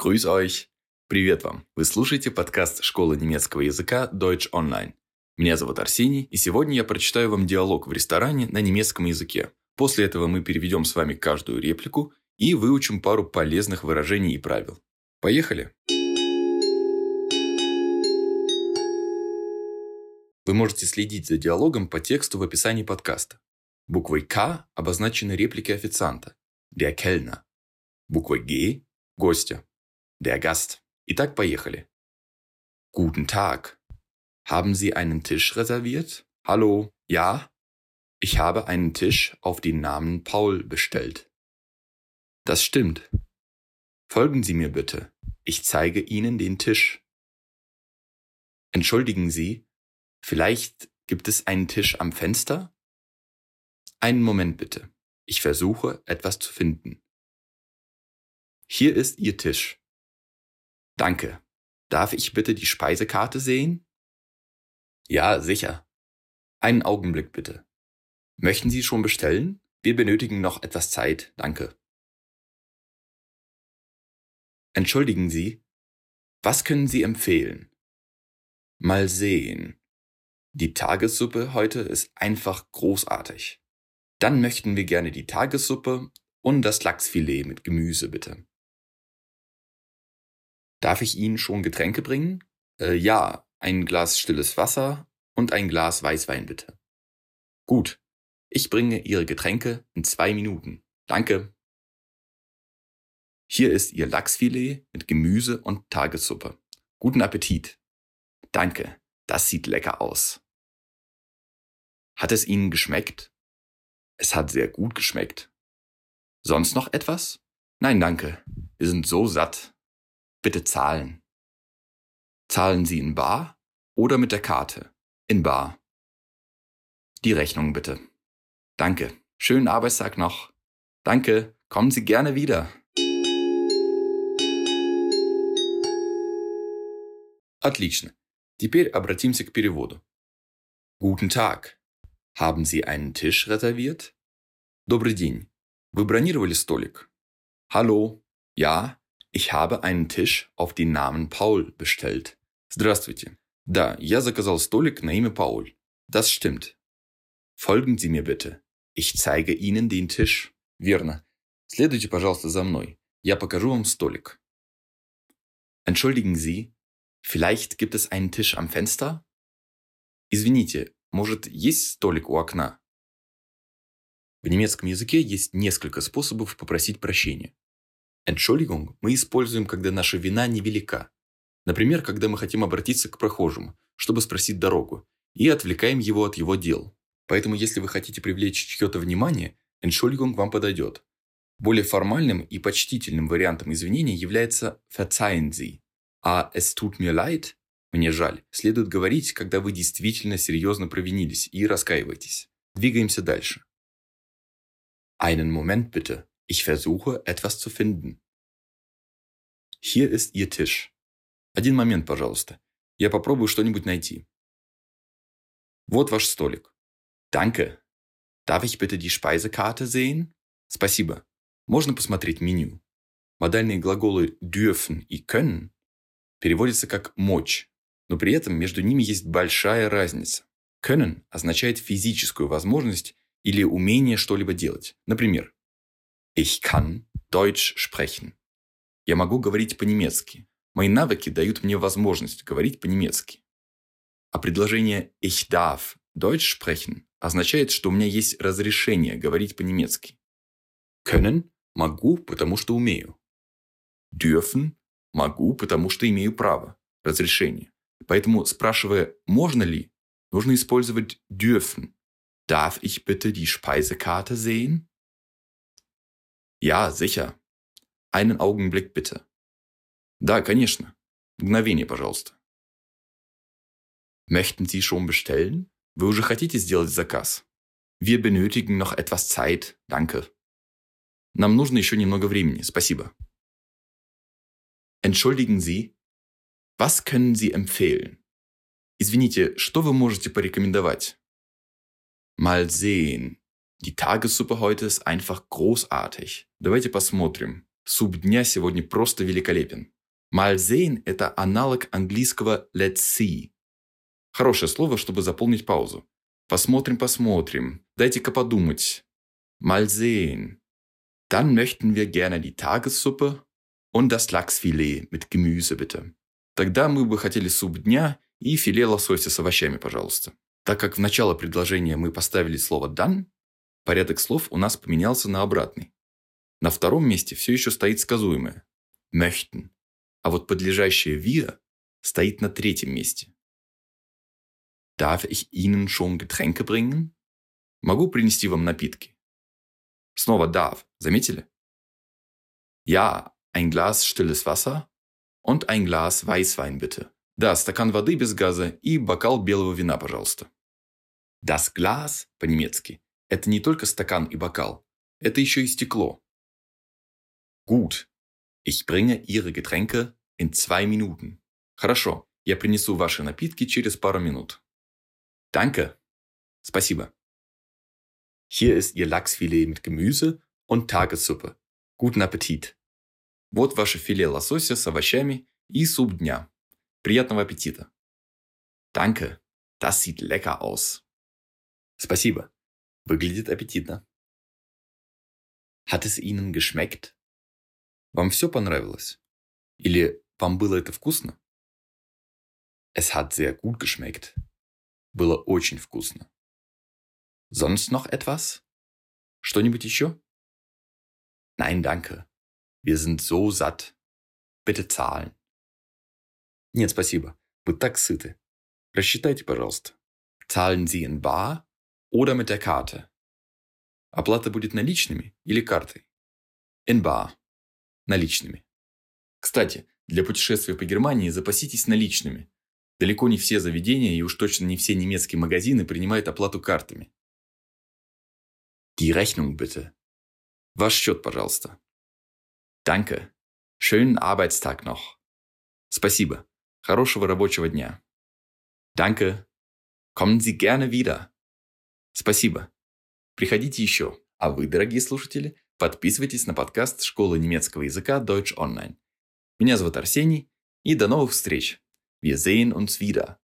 Grüß euch! Привет вам! Вы слушаете подкаст школы немецкого языка Deutsch Online. Меня зовут Арсений, и сегодня я прочитаю вам диалог в ресторане на немецком языке. После этого мы переведем с вами каждую реплику и выучим пару полезных выражений и правил. Поехали! Вы можете следить за диалогом по тексту в описании подкаста. Буквой К обозначены реплики официанта. Der Kellner. Буквой Г – гостя. Der Gast. Итак, поехали. Guten Tag. Haben Sie einen Tisch reserviert? Hallo, ja? Ich habe einen Tisch auf den Namen Paul bestellt. Das stimmt. Folgen Sie mir bitte. Ich zeige Ihnen den Tisch. Entschuldigen Sie, vielleicht gibt es einen Tisch am Fenster? Einen Moment bitte. Ich versuche etwas zu finden. Hier ist Ihr Tisch. Danke. Darf ich bitte die Speisekarte sehen? Ja, sicher. Einen Augenblick bitte. Möchten Sie schon bestellen? Wir benötigen noch etwas Zeit, danke. Entschuldigen Sie, was können Sie empfehlen? Mal sehen. Die Tagessuppe heute ist einfach großartig. Dann möchten wir gerne die Tagessuppe und das Lachsfilet mit Gemüse, bitte. Darf ich Ihnen schon Getränke bringen? Äh, ja, ein Glas stilles Wasser und ein Glas Weißwein, bitte. Gut, ich bringe Ihre Getränke in zwei Minuten. Danke. Hier ist Ihr Lachsfilet mit Gemüse und Tagessuppe. Guten Appetit. Danke, das sieht lecker aus. Hat es Ihnen geschmeckt? Es hat sehr gut geschmeckt. Sonst noch etwas? Nein, danke. Wir sind so satt. Bitte zahlen. Zahlen Sie in Bar oder mit der Karte? In Bar. Die Rechnung bitte. Danke. Schönen Arbeitstag noch. Danke. Kommen Sie gerne wieder. Отлично. Теперь обратимся к переводу. Guten Tag. Haben Sie einen Tisch reserviert? Добрый день. Вы бронировали столик? Hallo. Ja, ich habe einen Tisch auf den Namen Paul bestellt. Здравствуйте. Да, я заказал столик на имя Пауль. Das stimmt. Folgen Sie mir bitte. Ich zeige Ihnen den Tisch. Верно. Следуйте, пожалуйста, за мной. Я покажу вам столик. Entschuldigen Sie, vielleicht gibt es einen Tisch am Fenster? Извините, Может, есть столик у окна? В немецком языке есть несколько способов попросить прощения. Entschuldigung мы используем, когда наша вина невелика. Например, когда мы хотим обратиться к прохожему, чтобы спросить дорогу, и отвлекаем его от его дел. Поэтому, если вы хотите привлечь чье-то внимание, Entschuldigung вам подойдет. Более формальным и почтительным вариантом извинения является Verzeihen Sie, а Es tut mir leid мне жаль. Следует говорить, когда вы действительно серьезно провинились и раскаиваетесь. Двигаемся дальше. Einen Moment bitte. Ich versuche, etwas zu finden. Hier ist Ihr Tisch. Один момент, пожалуйста. Я попробую что-нибудь найти. Вот ваш столик. Danke. Darf ich bitte die Speisekarte sehen? Спасибо. Можно посмотреть меню? Модальные глаголы dürfen и können переводятся как «мочь», но при этом между ними есть большая разница. Können означает физическую возможность или умение что-либо делать. Например, Ich kann Deutsch sprechen. Я могу говорить по-немецки. Мои навыки дают мне возможность говорить по-немецки. А предложение Ich darf Deutsch sprechen означает, что у меня есть разрешение говорить по-немецки. Können – могу, потому что умею. Dürfen – могу, потому что имею право, разрешение. Поэтому, спрашивая «можно ли?», нужно использовать dürfen. Darf ich bitte die Speisekarte sehen? Ja, sicher. Einen Augenblick bitte. Да, конечно. Мгновение, пожалуйста. Möchten Sie schon bestellen? Вы уже хотите сделать заказ? Wir benötigen noch etwas Zeit, danke. Нам нужно еще немного времени, спасибо. Entschuldigen Sie, Was können Sie empfehlen? Извините, что вы можете порекомендовать? Mal sehen. Die Tagessuppe heute ist einfach großartig. Давайте посмотрим. суп дня сегодня просто великолепен. Mal sehen – это аналог английского let's see. Хорошее слово, чтобы заполнить паузу. Посмотрим, посмотрим. Дайте-ка подумать. Mal sehen. Dann möchten wir gerne die Tagessuppe und das Lachsfilet mit Gemüse, bitte. Тогда мы бы хотели суп дня и филе лосося с овощами, пожалуйста. Так как в начало предложения мы поставили слово «done», порядок слов у нас поменялся на обратный. На втором месте все еще стоит сказуемое «möchten», а вот подлежащее «wir» стоит на третьем месте. Darf ich Ihnen schon Getränke bringen? Могу принести вам напитки? Снова darf, заметили? Ja, ein Glas stilles Wasser und ein Glas Weißwein bitte. Да, стакан воды без газа и бокал белого вина, пожалуйста. Das Glas по-немецки – это не только стакан и бокал, это еще и стекло. Gut. Ich bringe Ihre Getränke in zwei Minuten. Хорошо, я принесу ваши напитки через пару минут. Danke. Спасибо. Hier ist Ihr Lachsfilet mit Gemüse und Tagessuppe. Guten Appetit. Вот ваше филе лосося с овощами и суп дня. Приятного аппетита. Danke. Das sieht lecker aus. Спасибо. Выглядит аппетитно. Hat es Ihnen geschmeckt? Вам все понравилось? Или вам было это вкусно? Es hat sehr gut geschmeckt. Было очень вкусно. Sonst noch etwas? Что-нибудь еще? Nein, danke. Wir sind so satt. Bitte zahlen. Нет, спасибо. Мы так сыты. Рассчитайте, пожалуйста. Zahlen Sie in bar oder mit der Karte. Оплата будет наличными или картой? In bar. Наличными. Кстати, для путешествия по Германии запаситесь наличными. Далеко не все заведения и уж точно не все немецкие магазины принимают оплату картами. Die Rechnung bitte. Ваш счет, пожалуйста. Danke. Schönen Arbeitstag noch. Спасибо. Хорошего рабочего дня. Danke. Kommen Sie gerne wieder. Спасибо. Приходите еще. А вы, дорогие слушатели, подписывайтесь на подкаст Школы немецкого языка Deutsch Online. Меня зовут Арсений, и до новых встреч. Wir sehen uns wieder.